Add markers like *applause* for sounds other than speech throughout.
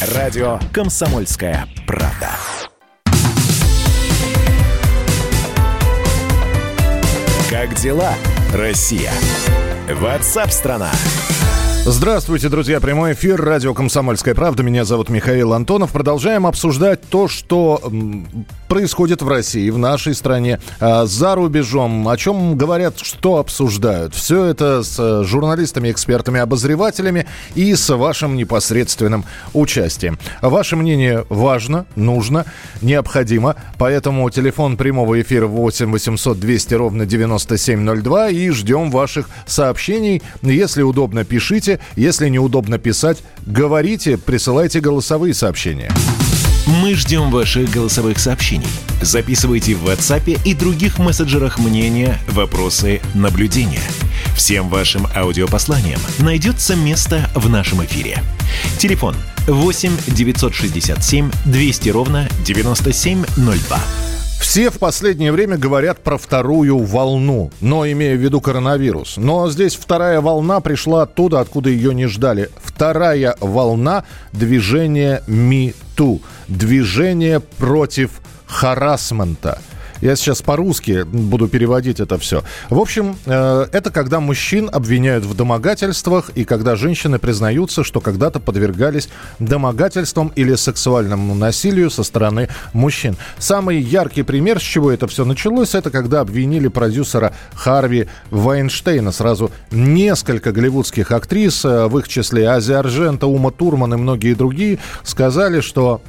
Радио «Комсомольская правда». Как дела, Россия? Ватсап-страна! Здравствуйте, друзья. Прямой эфир. Радио «Комсомольская правда». Меня зовут Михаил Антонов. Продолжаем обсуждать то, что происходит в России, в нашей стране, а, за рубежом. О чем говорят, что обсуждают. Все это с э, журналистами, экспертами, обозревателями и с вашим непосредственным участием. Ваше мнение важно, нужно, необходимо. Поэтому телефон прямого эфира 8 800 200 ровно 9702. И ждем ваших сообщений. Если удобно, пишите. Если неудобно писать, говорите, присылайте голосовые сообщения. Мы ждем ваших голосовых сообщений. Записывайте в WhatsApp и других мессенджерах мнения, вопросы, наблюдения. Всем вашим аудиопосланиям найдется место в нашем эфире. Телефон 8 967 200 ровно 9702. Все в последнее время говорят про вторую волну, но имея в виду коронавирус. Но здесь вторая волна пришла оттуда, откуда ее не ждали. Вторая волна движения МИТУ. Движение против харасмента – я сейчас по-русски буду переводить это все. В общем, э, это когда мужчин обвиняют в домогательствах и когда женщины признаются, что когда-то подвергались домогательствам или сексуальному насилию со стороны мужчин. Самый яркий пример, с чего это все началось, это когда обвинили продюсера Харви Вайнштейна. Сразу несколько голливудских актрис, э, в их числе Ази Аржента, Ума Турман и многие другие, сказали, что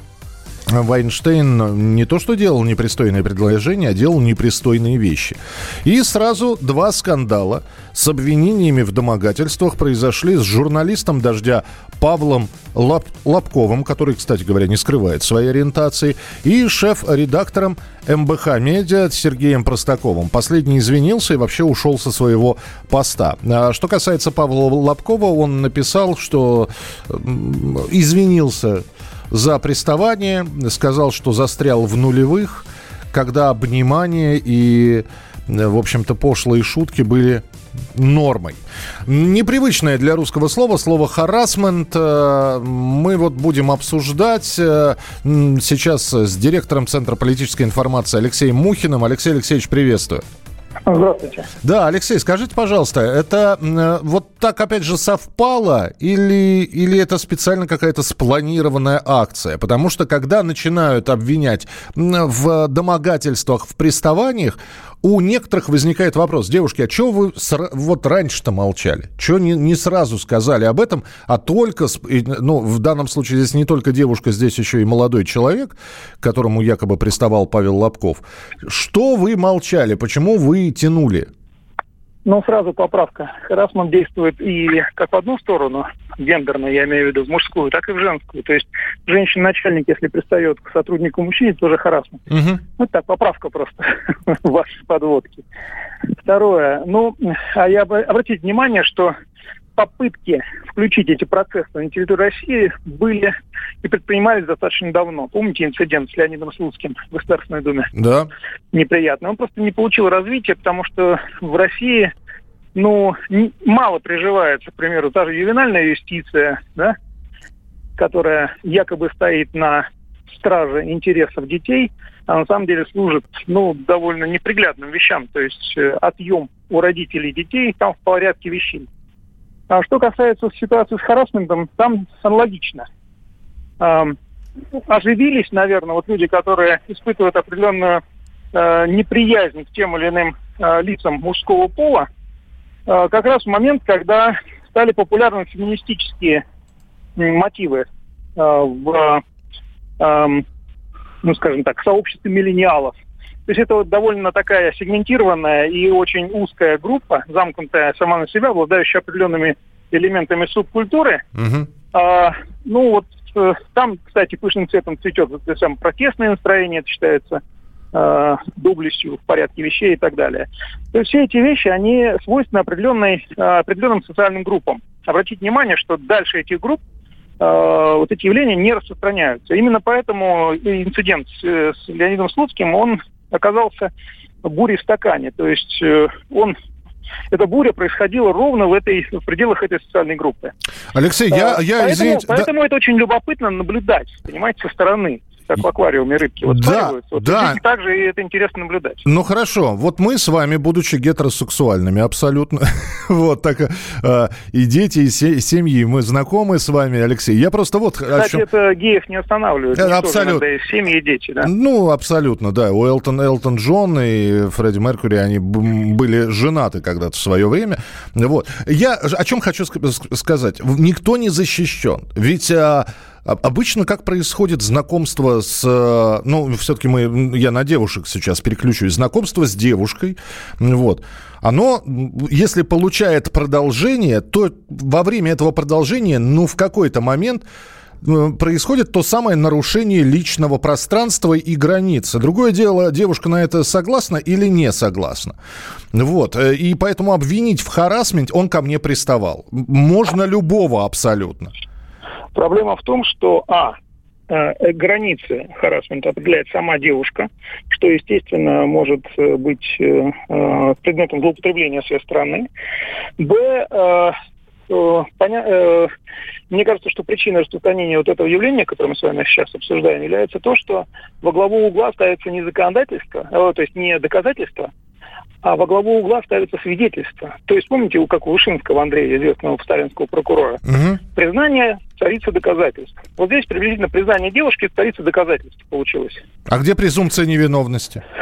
Вайнштейн не то что делал непристойные предложения, а делал непристойные вещи. И сразу два скандала с обвинениями в домогательствах произошли с журналистом «Дождя» Павлом Лап Лапковым, который, кстати говоря, не скрывает своей ориентации, и шеф-редактором МБХ «Медиа» Сергеем Простаковым. Последний извинился и вообще ушел со своего поста. А что касается Павла Лапкова, он написал, что извинился за приставание, сказал, что застрял в нулевых, когда обнимание и, в общем-то, пошлые шутки были нормой. Непривычное для русского слова, слово «харасмент» э, мы вот будем обсуждать э, сейчас с директором Центра политической информации Алексеем Мухиным. Алексей Алексеевич, приветствую. Здравствуйте. Да, Алексей, скажите, пожалуйста, это э, вот так опять же совпало или, или это специально какая-то спланированная акция? Потому что когда начинают обвинять в домогательствах, в приставаниях, у некоторых возникает вопрос, девушки, а что вы вот раньше-то молчали? Чего не, не сразу сказали об этом, а только, ну, в данном случае здесь не только девушка, здесь еще и молодой человек, к которому якобы приставал Павел Лобков. Что вы молчали? Почему вы тянули? Ну, сразу поправка. Харасмент действует и как в одну сторону, гендерно, я имею в виду, в мужскую, так и в женскую. То есть женщина-начальник, если пристает к сотруднику мужчине, тоже харасмент. Угу. Ну, так, поправка просто *laughs* вашей подводки. Второе. Ну, а я бы обратить внимание, что попытки включить эти процессы на территорию России были и предпринимались достаточно давно. Помните инцидент с Леонидом Слуцким в Государственной Думе? Да. Неприятно. Он просто не получил развития, потому что в России ну, не, мало приживается, к примеру, та же ювенальная юстиция, да, которая якобы стоит на страже интересов детей, а на самом деле служит, ну, довольно неприглядным вещам. То есть э, отъем у родителей детей там в порядке вещей. А что касается ситуации с харасментом, там аналогично. Эм, оживились, наверное, вот люди, которые испытывают определенную э, неприязнь к тем или иным э, лицам мужского пола, э, как раз в момент, когда стали популярны феминистические э, мотивы э, в, э, ну, скажем так, сообществе миллениалов. То есть это вот довольно такая сегментированная и очень узкая группа, замкнутая сама на себя, обладающая определенными элементами субкультуры. Угу. А, ну вот э, там, кстати, пышным цветом цветет это самое протестное настроение, это считается э, доблестью в порядке вещей и так далее. То есть все эти вещи, они свойственны определенной, э, определенным социальным группам. Обратите внимание, что дальше этих групп э, вот эти явления не распространяются. Именно поэтому инцидент с, с Леонидом Слуцким, он оказался бурей в стакане. То есть э, он эта буря происходила ровно в этой в пределах этой социальной группы. Алексей, я, а, я поэтому, извините, поэтому да... это очень любопытно наблюдать, понимаете, со стороны как в аквариуме рыбки. Вот да, вот да. также и это интересно наблюдать. Ну хорошо, вот мы с вами, будучи гетеросексуальными абсолютно, *laughs* вот так, э, и дети, и семьи, мы знакомы с вами, Алексей. Я просто вот... Кстати, чем... это геев не останавливает. Это абсолютно. И семьи, и дети, да? Ну, абсолютно, да. У Элтон, Элтон Джон и Фредди Меркьюри, они были женаты когда-то в свое время. Вот. Я о чем хочу сказать. Никто не защищен. Ведь... А, Обычно как происходит знакомство с... Э, ну, все-таки мы, я на девушек сейчас переключусь. Знакомство с девушкой, вот. Оно, если получает продолжение, то во время этого продолжения, ну, в какой-то момент э, происходит то самое нарушение личного пространства и границы. Другое дело, девушка на это согласна или не согласна. Вот. Э, и поэтому обвинить в харасмент он ко мне приставал. Можно любого абсолютно. Проблема в том, что, а, э, границы харасмента определяет сама девушка, что, естественно, может э, быть э, предметом злоупотребления с ее стороны. Б, поня... мне кажется, что причиной распространения вот этого явления, которое мы с вами сейчас обсуждаем, является то, что во главу угла ставится не законодательство, то есть не доказательство, а во главу угла ставится свидетельство. То есть помните, как у Вышинского Андрея, известного сталинского прокурора, угу. признание царица доказательств. Вот здесь приблизительно признание девушки царица доказательств получилось. А где презумпция невиновности? *laughs*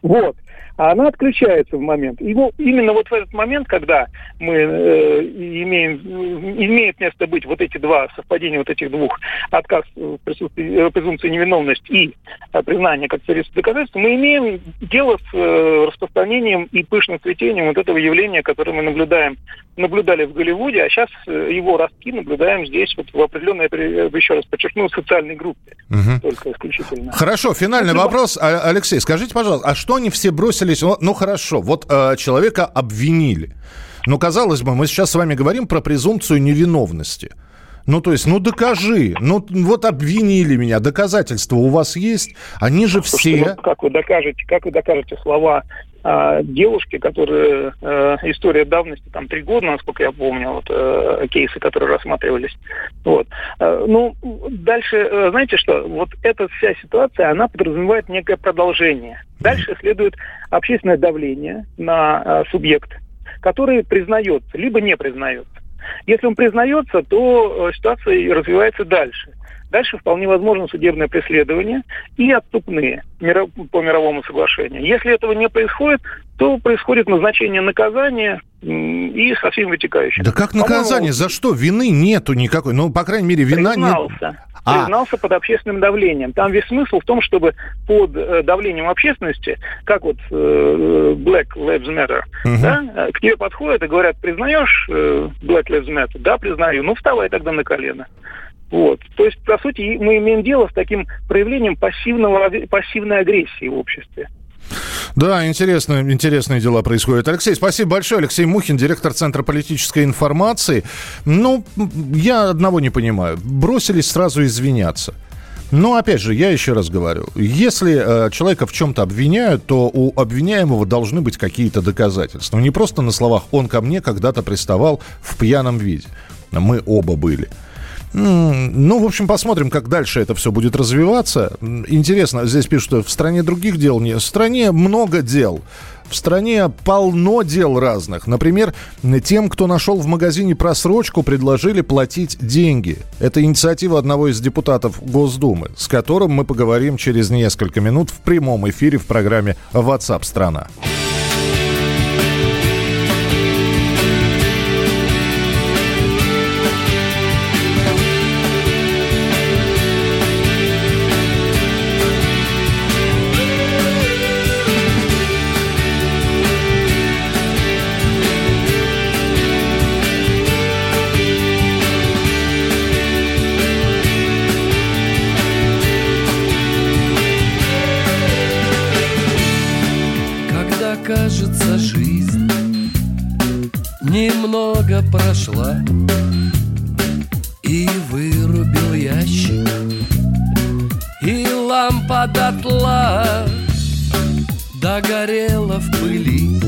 Вот а она отключается в момент. И вот именно вот в этот момент, когда мы э, имеем, имеет место быть вот эти два совпадения, вот этих двух, отказ присутствия, э, презумпции невиновности и э, признание как средство доказательства, мы имеем дело с э, распространением и пышным цветением вот этого явления, которое мы наблюдаем, наблюдали в Голливуде, а сейчас э, его ростки наблюдаем здесь вот в определенной, еще раз подчеркну, социальной группе. Угу. Только исключительно. Хорошо, финальный Это вопрос. А, Алексей, скажите, пожалуйста, а что они все бросили бросились. Ну, ну хорошо, вот э, человека обвинили. Но казалось бы, мы сейчас с вами говорим про презумпцию невиновности. Ну, то есть, ну докажи. Ну, вот обвинили меня. Доказательства у вас есть? Они же все... Ну, как вы докажете, как вы докажете слова э, девушки, которые... Э, история давности, там, три года, насколько я помню, вот, э, кейсы, которые рассматривались. Вот. Э, ну, дальше, э, знаете что? Вот эта вся ситуация, она подразумевает некое продолжение. Дальше следует общественное давление на э, субъект, который признается, либо не признается. Если он признается, то э, ситуация развивается дальше. Дальше вполне возможно судебное преследование и отступные по мировому соглашению. Если этого не происходит, то происходит назначение наказания и со всеми вытекающими. Да как наказание? За что? Вины нету никакой. Ну, по крайней мере, вина признался, нет. А. Признался под общественным давлением. Там весь смысл в том, чтобы под э, давлением общественности, как вот э, Black Lives Matter, угу. да, к тебе подходят и говорят, признаешь э, Black Lives Matter? Да, признаю. Ну, вставай тогда на колено. Вот. То есть, по сути, мы имеем дело с таким проявлением пассивного, пассивной агрессии в обществе. Да, интересно, интересные дела происходят. Алексей, спасибо большое. Алексей Мухин, директор Центра политической информации. Ну, я одного не понимаю. Бросились сразу извиняться. Но, опять же, я еще раз говорю, если э, человека в чем-то обвиняют, то у обвиняемого должны быть какие-то доказательства. Не просто на словах «он ко мне когда-то приставал в пьяном виде». Мы оба были. Ну, в общем, посмотрим, как дальше это все будет развиваться. Интересно, здесь пишут, что в стране других дел нет. В стране много дел. В стране полно дел разных. Например, тем, кто нашел в магазине просрочку, предложили платить деньги. Это инициатива одного из депутатов Госдумы, с которым мы поговорим через несколько минут в прямом эфире в программе WhatsApp страна. Прошла И вырубил ящик И лампа дотла Догорела в пыли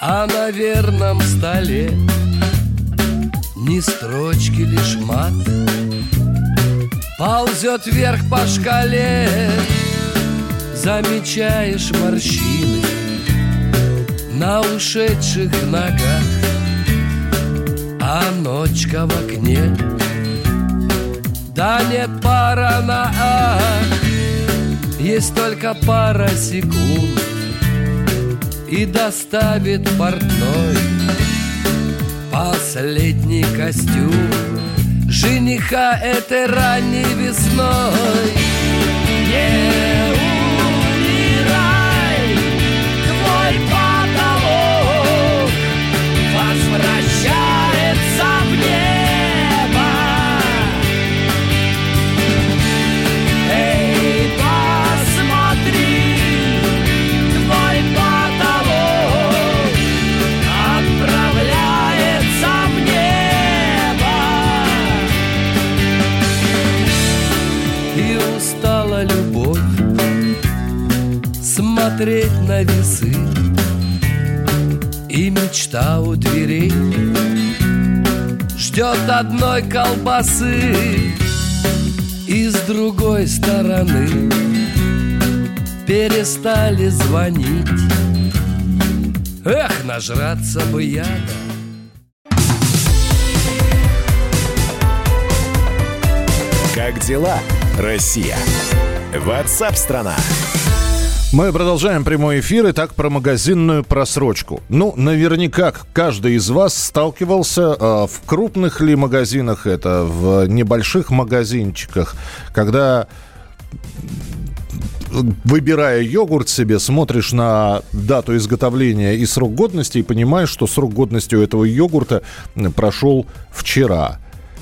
А на верном столе Ни строчки, лишь мат. Ползет вверх по шкале Замечаешь морщины На ушедших ногах А ночка в окне. Да нет пара на ах Есть только пара секунд. И доставит портной Последний костюм Жениха этой ранней весной. Не Смотреть на весы И мечта у дверей Ждет одной колбасы И с другой стороны Перестали звонить Эх, нажраться бы яда Как дела, Россия? Ватсап-страна! Мы продолжаем прямой эфир. и так про магазинную просрочку. Ну, наверняка каждый из вас сталкивался э, в крупных ли магазинах это, в небольших магазинчиках, когда выбирая йогурт себе, смотришь на дату изготовления и срок годности и понимаешь, что срок годности у этого йогурта прошел вчера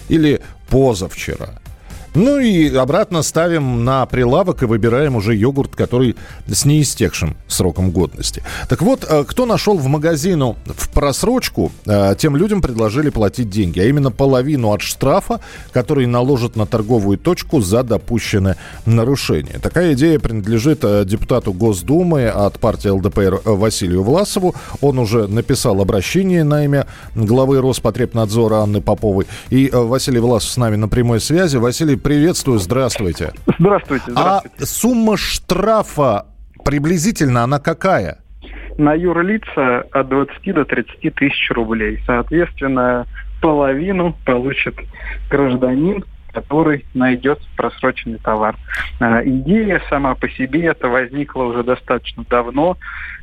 или позавчера. Ну и обратно ставим на прилавок и выбираем уже йогурт, который с неистекшим сроком годности. Так вот, э, кто нашел в магазину в просрочку, э, тем людям предложили платить деньги, а именно половину от штрафа, который наложат на торговую точку за допущенное нарушение. Такая идея принадлежит э, депутату Госдумы от партии ЛДПР Василию Власову. Он уже написал обращение на имя главы Роспотребнадзора Анны Поповой. И Василий Власов с нами на прямой связи. Василий, приветствую, здравствуйте. Здравствуйте, здравствуйте. А сумма штрафа приблизительно она какая? На юрлица от 20 до 30 тысяч рублей. Соответственно, половину получит гражданин, который найдет просроченный товар. А, идея сама по себе это возникла уже достаточно давно.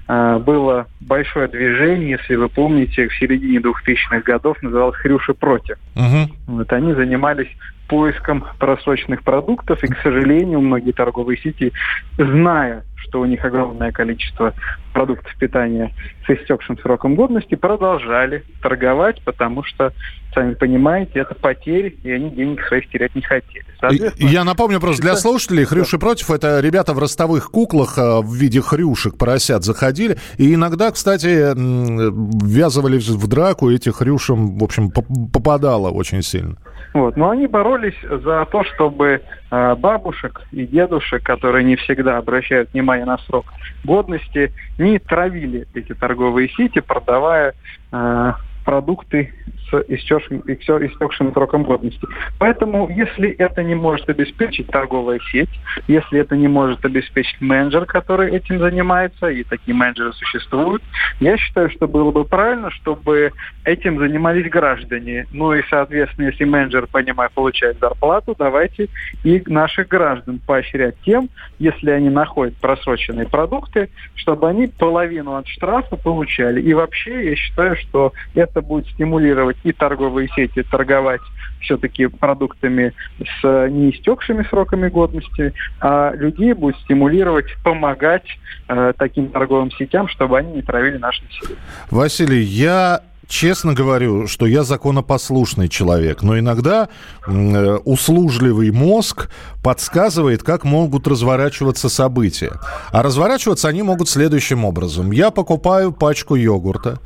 А, было большое движение, если вы помните, в середине 2000-х годов называлось «Хрюши против». Угу. Вот они занимались поиском просроченных продуктов, и, к сожалению, многие торговые сети, зная, что у них огромное количество продуктов питания с истекшим сроком годности, продолжали торговать, потому что, сами понимаете, это потери, и они денег своих терять не хотели. Я напомню просто для слушателей, Хрюши против, это ребята в ростовых куклах а, в виде хрюшек, поросят заходили, и иногда, кстати, ввязывались в драку, и этих хрюшам, в общем, попадало очень сильно. Вот. Но они боролись за то, чтобы э, бабушек и дедушек, которые не всегда обращают внимание на срок годности, не травили эти торговые сети, продавая э, продукты с истекшим, истекшим сроком годности. Поэтому, если это не может обеспечить торговая сеть, если это не может обеспечить менеджер, который этим занимается, и такие менеджеры существуют, я считаю, что было бы правильно, чтобы этим занимались граждане. Ну и, соответственно, если менеджер, понимая, получает зарплату, давайте и наших граждан поощрять тем, если они находят просроченные продукты, чтобы они половину от штрафа получали. И вообще, я считаю, что это будет стимулировать и торговые сети торговать все-таки продуктами с неистекшими сроками годности, а людей будет стимулировать помогать э, таким торговым сетям, чтобы они не травили наше население. Василий, я честно говорю, что я законопослушный человек, но иногда э, услужливый мозг подсказывает, как могут разворачиваться события. А разворачиваться они могут следующим образом. Я покупаю пачку йогурта,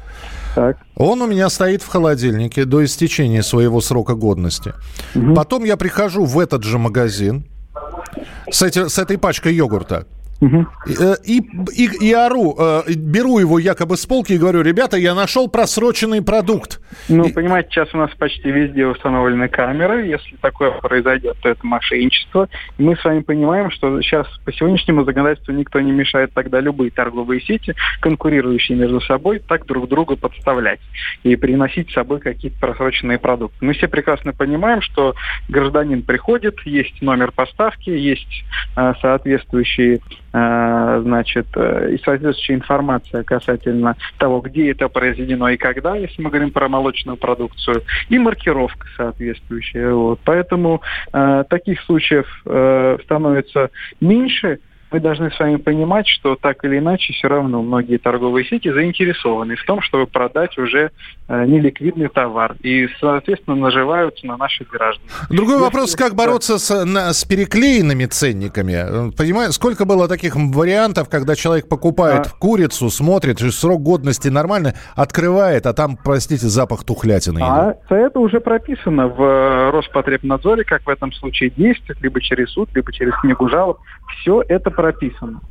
так. Он у меня стоит в холодильнике до истечения своего срока годности. Угу. Потом я прихожу в этот же магазин с, эти, с этой пачкой йогурта. Угу. И, и, и ору, э, беру его якобы с полки и говорю, ребята, я нашел просроченный продукт. Ну, и... понимаете, сейчас у нас почти везде установлены камеры. Если такое произойдет, то это мошенничество. И мы с вами понимаем, что сейчас по сегодняшнему законодательству никто не мешает тогда любые торговые сети, конкурирующие между собой, так друг друга подставлять и приносить с собой какие-то просроченные продукты. Мы все прекрасно понимаем, что гражданин приходит, есть номер поставки, есть э, соответствующие значит, э, и соответствующая информация касательно того, где это произведено и когда, если мы говорим про молочную продукцию, и маркировка соответствующая. Вот. Поэтому э, таких случаев э, становится меньше, мы должны с вами понимать, что так или иначе все равно многие торговые сети заинтересованы в том, чтобы продать уже э, неликвидный товар и, соответственно, наживаются на наших граждан. Другой Если... вопрос, как бороться с, на, с переклеенными ценниками? Понимаете, сколько было таких вариантов, когда человек покупает а... курицу, смотрит, срок годности нормальный, открывает, а там, простите, запах тухлятины. А это уже прописано в э, Роспотребнадзоре, как в этом случае действует, либо через суд, либо через книгу жалоб. Все это прописано.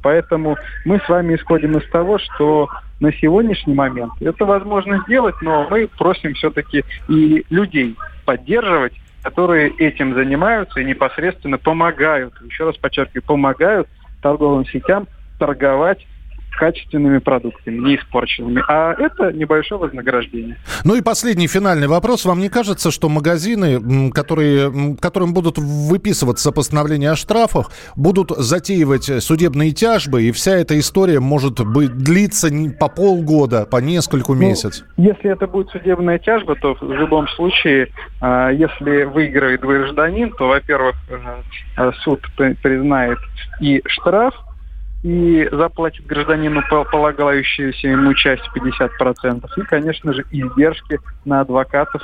Поэтому мы с вами исходим из того, что на сегодняшний момент это возможно сделать, но мы просим все-таки и людей поддерживать, которые этим занимаются и непосредственно помогают, еще раз подчеркиваю, помогают торговым сетям торговать качественными продуктами, не испорченными. А это небольшое вознаграждение. Ну и последний финальный вопрос. Вам не кажется, что магазины, которые, которым будут выписываться постановления о штрафах, будут затеивать судебные тяжбы, и вся эта история может быть длиться по полгода, по нескольку ну, месяцев? Если это будет судебная тяжба, то в любом случае, а, если выиграет гражданин, то, во-первых, э, суд признает и штраф, и заплатит гражданину полагающуюся ему часть 50%. И, конечно же, издержки на адвокатов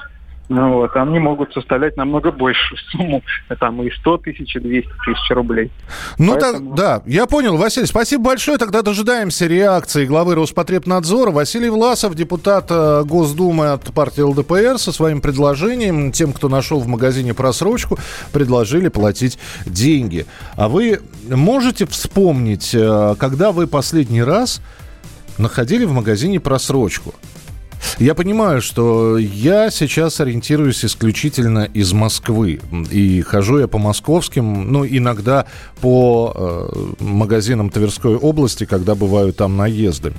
ну, вот, они могут составлять намного большую сумму, там и 100 тысяч, и 200 тысяч рублей. Ну, Поэтому... так, да, я понял, Василий, спасибо большое. Тогда дожидаемся реакции главы Роспотребнадзора. Василий Власов, депутат э, Госдумы от партии ЛДПР, со своим предложением тем, кто нашел в магазине просрочку, предложили платить деньги. А вы можете вспомнить, э, когда вы последний раз находили в магазине просрочку? Я понимаю, что я сейчас ориентируюсь исключительно из Москвы. И хожу я по московским, ну, иногда по э, магазинам Тверской области, когда бываю там наездами.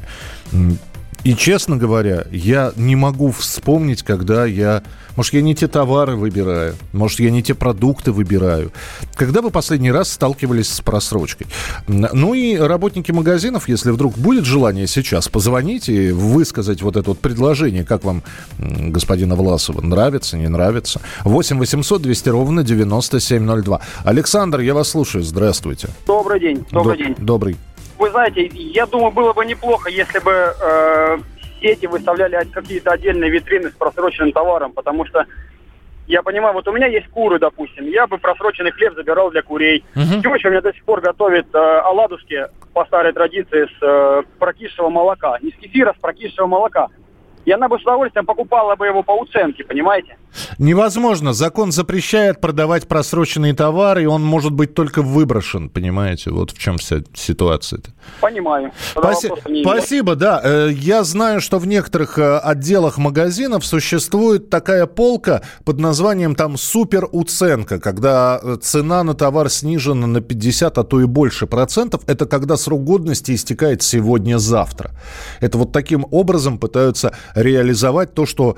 И, честно говоря, я не могу вспомнить, когда я... Может, я не те товары выбираю, может, я не те продукты выбираю. Когда вы последний раз сталкивались с просрочкой? Ну и работники магазинов, если вдруг будет желание сейчас позвонить и высказать вот это вот предложение, как вам, господина Власова, нравится, не нравится. 8 800 200 ровно 9702. Александр, я вас слушаю, здравствуйте. Добрый день, добрый Д- день. Добрый вы знаете, я думаю, было бы неплохо, если бы э, сети выставляли какие-то отдельные витрины с просроченным товаром, потому что я понимаю, вот у меня есть куры, допустим, я бы просроченный хлеб забирал для курей. Uh-huh. Теща у меня до сих пор готовит э, оладушки по старой традиции с э, прокисшего молока. Не с кефира, а с прокисшего молока. И она бы с удовольствием покупала бы его по уценке, понимаете? Невозможно. Закон запрещает продавать просроченные товары, и он может быть только выброшен, понимаете? Вот в чем вся ситуация-то. Понимаю. Спаси- спасибо, да. Э, я знаю, что в некоторых э, отделах магазинов существует такая полка под названием там супер уценка, когда э, цена на товар снижена на 50, а то и больше процентов. Это когда срок годности истекает сегодня-завтра. Это вот таким образом пытаются реализовать то, что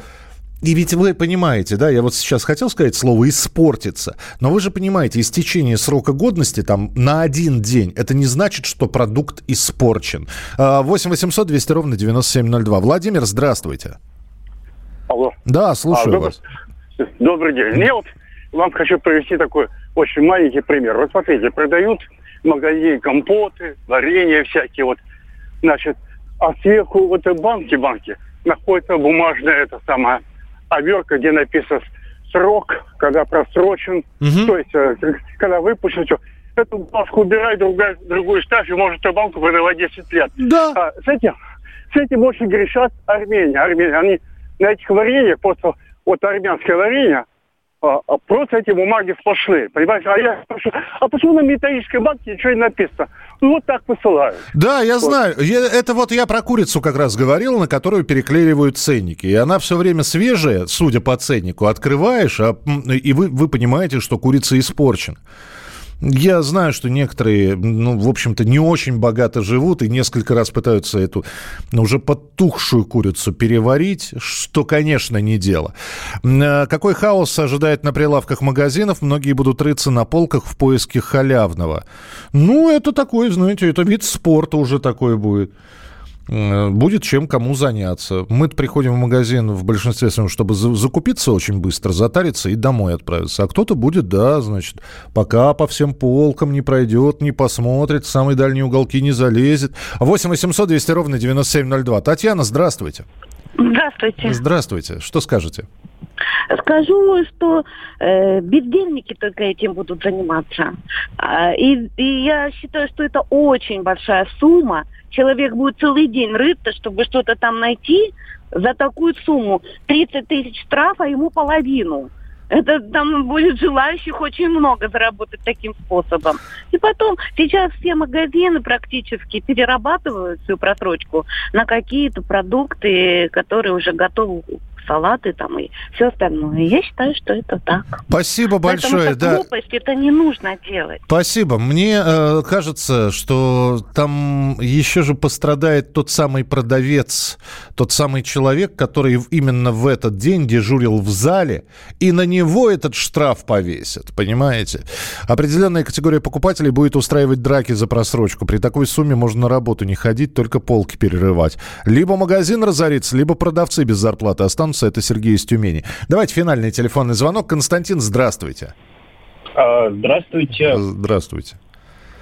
и ведь вы понимаете, да, я вот сейчас хотел сказать слово «испортиться», но вы же понимаете, истечение срока годности там на один день, это не значит, что продукт испорчен. 8 800 200 ровно 9702. Владимир, здравствуйте. Алло. Да, слушаю а, добрый, вас. Добрый день. Я вот вам хочу привести такой очень маленький пример. Вот смотрите, продают в магазине компоты, варенье всякие вот, значит, а сверху вот банки, банки, находится бумажная это самая обертка, где написан срок, когда просрочен, угу. то есть э, когда выпущен, все. Эту банку убирай, другая, другую ставь, и может эту банку продавать 10 лет. Да. А, с этим с этим очень грешат Армения. Армения. Они на этих вареньях, просто вот армянское варенье, а, а просто эти бумаги сплошные, понимаешь? А я спрашиваю, а почему на металлической банке ничего не написано? Ну, вот так посылают. Да, я Вот. знаю. Я- это вот я про курицу как раз говорил, на которую переклеивают ценники. И она все время свежая, судя по ценнику. Открываешь, а, и вы, вы понимаете, что курица испорчена. Я знаю, что некоторые, ну, в общем-то, не очень богато живут и несколько раз пытаются эту ну, уже подтухшую курицу переварить, что, конечно, не дело. А Какой хаос ожидает на прилавках магазинов? Многие будут рыться на полках в поиске халявного. Ну, это такой, знаете, это вид спорта уже такой будет. Э, Будет чем кому заняться. мы приходим в магазин в большинстве своем, чтобы за- закупиться очень быстро, затариться и домой отправиться. А кто-то будет, да, значит, пока по всем полкам не пройдет, не посмотрит, в самые дальние уголки не залезет. 8 800 200 ровно 9702. Татьяна, здравствуйте. Здравствуйте. Здравствуйте. Что скажете? Скажу, что э, бездельники только этим будут заниматься. А, и, и я считаю, что это очень большая сумма. Человек будет целый день рыться, чтобы что-то там найти. За такую сумму 30 тысяч штрафа ему половину. Это там будет желающих очень много заработать таким способом. И потом, сейчас все магазины практически перерабатывают всю просрочку на какие-то продукты, которые уже готовы салаты там и все остальное. Я считаю, что это так. Спасибо большое. Потому что Да. глупость это не нужно делать. Спасибо. Мне э, кажется, что там еще же пострадает тот самый продавец, тот самый человек, который именно в этот день дежурил в зале, и на него этот штраф повесят, понимаете? Определенная категория покупателей будет устраивать драки за просрочку. При такой сумме можно на работу не ходить, только полки перерывать. Либо магазин разорится, либо продавцы без зарплаты останутся. Это Сергей из Тюмени. Давайте финальный телефонный звонок. Константин, здравствуйте. А, Здравствуйте. Здравствуйте.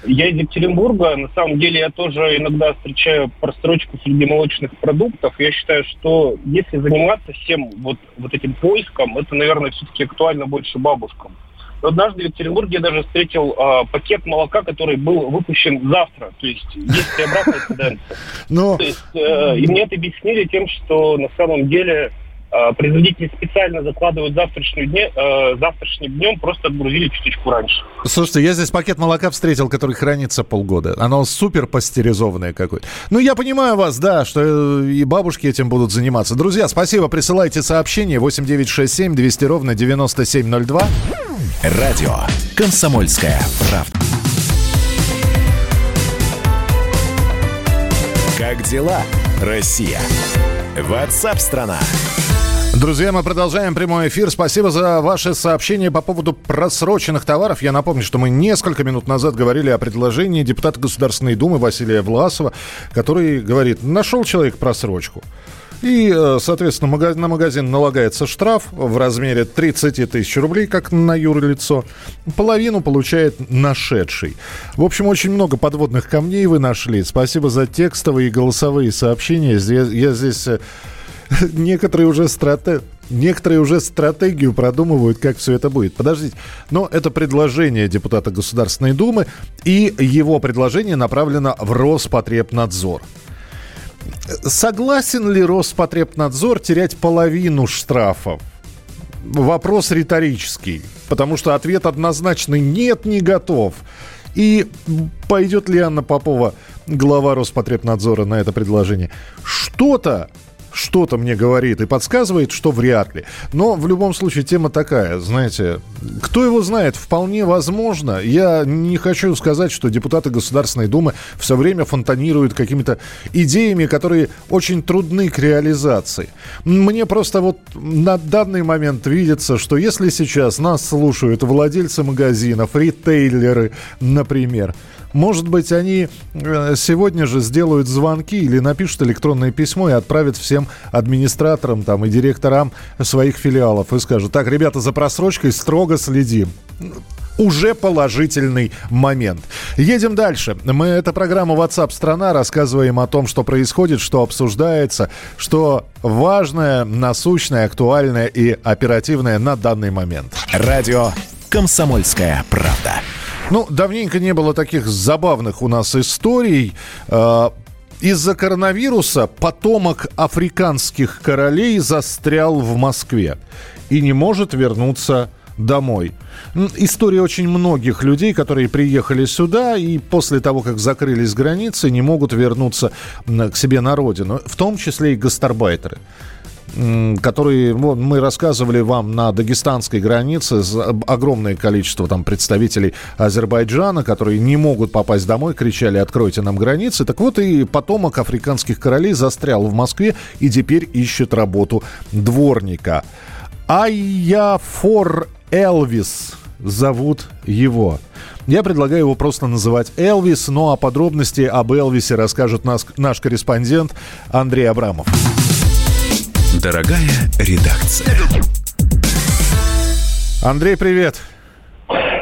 Я из Екатеринбурга. На самом деле я тоже иногда встречаю просрочку среди молочных продуктов. Я считаю, что если заниматься всем вот, вот этим поиском, это, наверное, все-таки актуально больше бабушкам. Но однажды в Екатеринбурге я даже встретил а, пакет молока, который был выпущен завтра. То есть есть и обратная тенденция. Ну, То есть, э, и мне это объяснили тем, что на самом деле э, производители специально закладывают завтрашний, дне, э, завтрашним днем, просто отгрузили чуточку раньше. Слушайте, я здесь пакет молока встретил, который хранится полгода. Оно супер пастеризованное какое-то. Ну, я понимаю вас, да, что э, и бабушки этим будут заниматься. Друзья, спасибо, присылайте сообщение 8967 200 ровно 9702. Радио «Комсомольская правда». Как дела, Россия? Ватсап-страна! Друзья, мы продолжаем прямой эфир. Спасибо за ваши сообщения по поводу просроченных товаров. Я напомню, что мы несколько минут назад говорили о предложении депутата Государственной Думы Василия Власова, который говорит, нашел человек просрочку. И, э, соответственно, на магазин налагается штраф в размере 30 тысяч рублей, как на юрлицо. Половину получает нашедший. В общем, очень много подводных камней вы нашли. Спасибо за текстовые и голосовые сообщения. Я, я здесь... *laughs* некоторые уже страте... Некоторые уже стратегию продумывают, как все это будет. Подождите, но это предложение депутата Государственной Думы, и его предложение направлено в Роспотребнадзор. Согласен ли Роспотребнадзор терять половину штрафов? Вопрос риторический, потому что ответ однозначный «нет, не готов». И пойдет ли Анна Попова, глава Роспотребнадзора, на это предложение? Что-то что-то мне говорит и подсказывает, что вряд ли. Но в любом случае тема такая, знаете, кто его знает, вполне возможно. Я не хочу сказать, что депутаты Государственной Думы все время фонтанируют какими-то идеями, которые очень трудны к реализации. Мне просто вот на данный момент видится, что если сейчас нас слушают владельцы магазинов, ритейлеры, например, может быть, они э, сегодня же сделают звонки или напишут электронное письмо и отправят всем администраторам там, и директорам своих филиалов и скажут, так, ребята, за просрочкой строго следим уже положительный момент. Едем дальше. Мы, это программа WhatsApp страна, рассказываем о том, что происходит, что обсуждается, что важное, насущное, актуальное и оперативное на данный момент. Радио «Комсомольская правда». Ну, давненько не было таких забавных у нас историй. Э, Из-за коронавируса потомок африканских королей застрял в Москве и не может вернуться домой. История очень многих людей, которые приехали сюда и после того, как закрылись границы, не могут вернуться к себе на родину. В том числе и гастарбайтеры которые вот, мы рассказывали вам на дагестанской границе, огромное количество там представителей Азербайджана, которые не могут попасть домой, кричали «откройте нам границы». Так вот и потомок африканских королей застрял в Москве и теперь ищет работу дворника. Айяфор Элвис зовут его. Я предлагаю его просто называть Элвис, ну а подробности об Элвисе расскажет нас, наш корреспондент Андрей Абрамов. Дорогая редакция. Андрей, привет.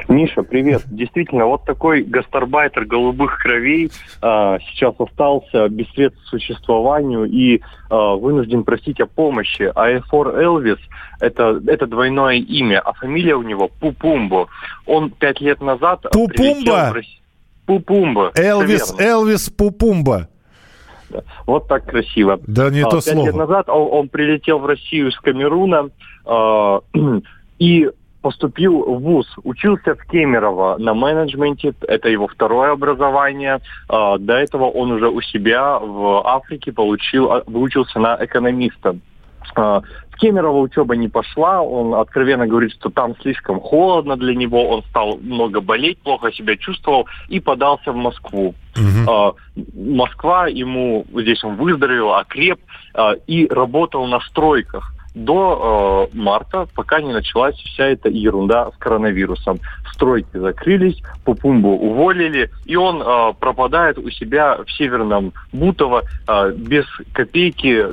Миша, привет. Действительно, вот такой гастарбайтер голубых кровей а, сейчас остался без средств к существованию и а, вынужден просить о помощи. Аэфор Элвис это, это двойное имя, а фамилия у него Пупумбо. Он пять лет назад... Пупумба? Пупумба. Элвис, Элвис Пупумба. Да. Вот так красиво. Да не а, то Пять слово. лет назад он, он прилетел в Россию из Камеруна э, *clears throat* и поступил в ВУЗ, учился в Кемерово на менеджменте, это его второе образование. А, до этого он уже у себя в Африке получил, а, выучился на экономиста. А, в Кемерово учеба не пошла, он откровенно говорит, что там слишком холодно для него, он стал много болеть, плохо себя чувствовал и подался в Москву. Угу. Москва ему, здесь он выздоровел, окреп и работал на стройках до э, марта, пока не началась вся эта ерунда с коронавирусом. Стройки закрылись, Пупумбу уволили, и он э, пропадает у себя в Северном Бутово э, без копейки,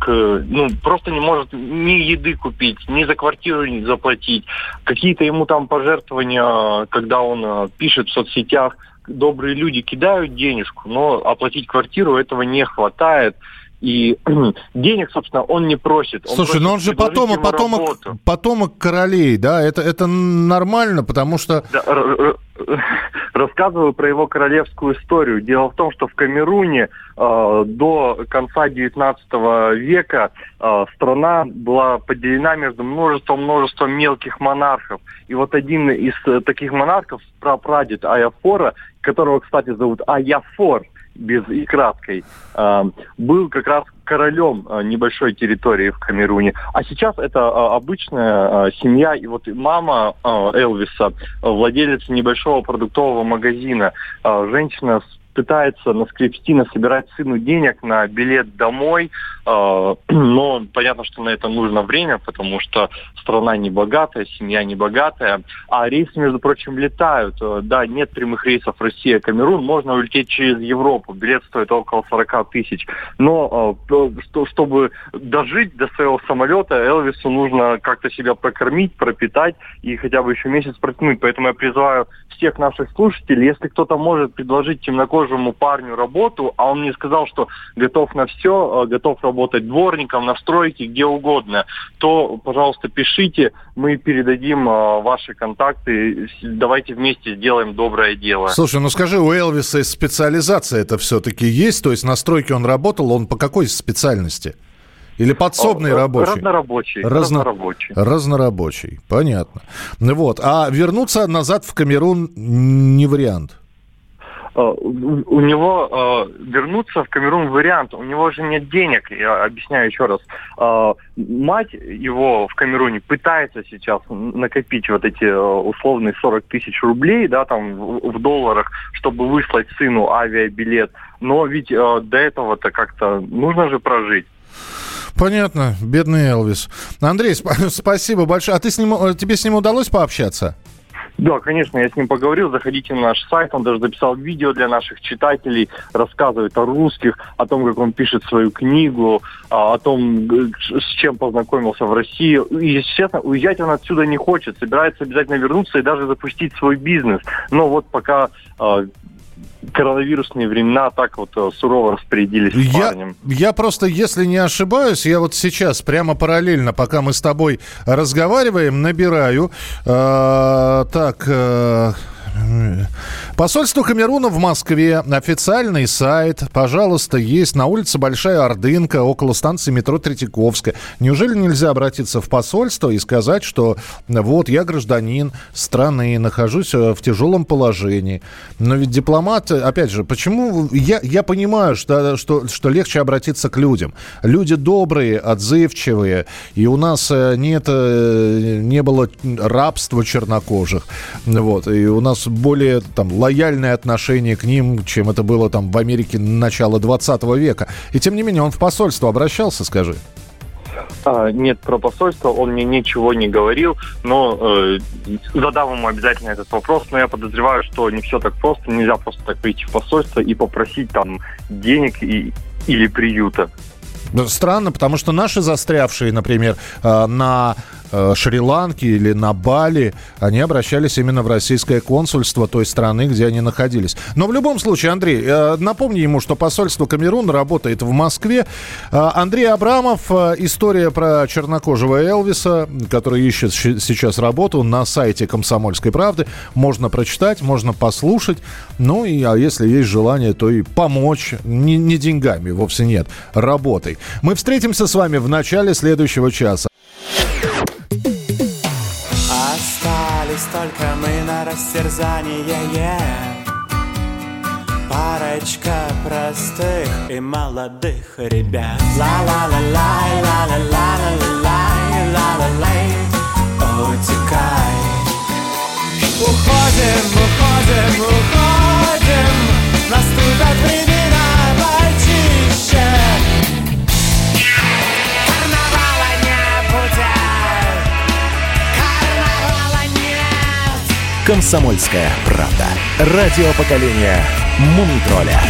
к, ну, просто не может ни еды купить, ни за квартиру не заплатить. Какие-то ему там пожертвования, когда он э, пишет в соцсетях, добрые люди кидают денежку, но оплатить квартиру этого не хватает. И *clears throat* денег, собственно, он не просит. Он Слушай, но ну он же потомок, потомок, потомок королей, да? Это, это нормально, потому что... Да, *laughs* рассказываю про его королевскую историю. Дело в том, что в Камеруне э, до конца XIX века э, страна была поделена между множеством-множеством мелких монархов. И вот один из э, таких монархов, прапрадед Аяфора, которого, кстати, зовут Аяфор, без и краткой, э, был как раз королем э, небольшой территории в Камеруне. А сейчас это э, обычная семья, и вот мама Элвиса, владелец небольшого продуктового магазина, женщина с пытается наскрепсти, насобирать сыну денег на билет домой, э, *clears throat* но понятно, что на это нужно время, потому что страна не богатая, семья не богатая, а рейсы, между прочим, летают. Э, да, нет прямых рейсов Россия-Камерун, можно улететь через Европу, билет стоит около 40 тысяч, но э, чтобы дожить до своего самолета, Элвису нужно как-то себя прокормить, пропитать и хотя бы еще месяц протянуть, поэтому я призываю всех наших слушателей, если кто-то может предложить темнокожим темнокожему парню работу, а он мне сказал, что готов на все, э, готов работать дворником, на стройке, где угодно, то, пожалуйста, пишите, мы передадим э, ваши контакты, давайте вместе сделаем доброе дело. Слушай, ну скажи, у Элвиса специализация это все-таки есть? То есть на стройке он работал, он по какой специальности? Или подсобный О, рабочий? Разнорабочий. Разно... Разнорабочий. Разнорабочий, понятно. Вот. А вернуться назад в Камерун не вариант? Э, у него э, вернуться в Камерун вариант. У него же нет денег, я объясняю еще раз. Э, мать его в Камеруне пытается сейчас накопить вот эти условные 40 тысяч рублей, да, там в, долларах, чтобы выслать сыну авиабилет. Но ведь до этого-то как-то нужно же прожить. Понятно, бедный Элвис. Андрей, сп- *laughs* спасибо большое. А ты с ним, тебе с ним удалось пообщаться? Да, конечно, я с ним поговорил. Заходите на наш сайт. Он даже записал видео для наших читателей, рассказывает о русских, о том, как он пишет свою книгу, а, о том, с чем познакомился в России. И, естественно, уезжать он отсюда не хочет. Собирается обязательно вернуться и даже запустить свой бизнес. Но вот пока а, коронавирусные времена так вот э, сурово распорядились с я, парнем. Я просто, если не ошибаюсь, я вот сейчас прямо параллельно, пока мы с тобой разговариваем, набираю. Э, так, э, Посольство Камеруна в Москве. Официальный сайт. Пожалуйста, есть на улице Большая Ордынка, около станции метро Третьяковская. Неужели нельзя обратиться в посольство и сказать, что вот я гражданин страны, нахожусь э, в тяжелом положении. Но ведь дипломат, опять же, почему... Я, я понимаю, что, что, что легче обратиться к людям. Люди добрые, отзывчивые, и у нас э, нет, э, не было рабства чернокожих. Вот, и у нас более там лояльное отношение к ним, чем это было там в Америке начала 20 века. И тем не менее, он в посольство обращался, скажи. А, нет, про посольство он мне ничего не говорил, но э, задам ему обязательно этот вопрос, но я подозреваю, что не все так просто, нельзя просто так прийти в посольство и попросить там денег и, или приюта. Странно, потому что наши застрявшие, например, э, на э, Шри-Ланке или на Бали, они обращались именно в российское консульство той страны, где они находились. Но в любом случае, Андрей, э, напомни ему, что посольство Камеруна работает в Москве. Андрей Абрамов, история про чернокожего Элвиса, который ищет сейчас работу на сайте «Комсомольской правды». Можно прочитать, можно послушать. Ну и а если есть желание, то и помочь. Не, не деньгами, вовсе нет, работой. Мы встретимся с вами в начале следующего часа. Растерзание. Парочка простых и молодых ребят. Ла-ла-ла-лай, ла-ла-ла-ла-лай, ла-ла-лай. Утекай Уходим, уходим, уходим. Наступят времена почище «Комсомольская правда». Радио поколения Мумитроля.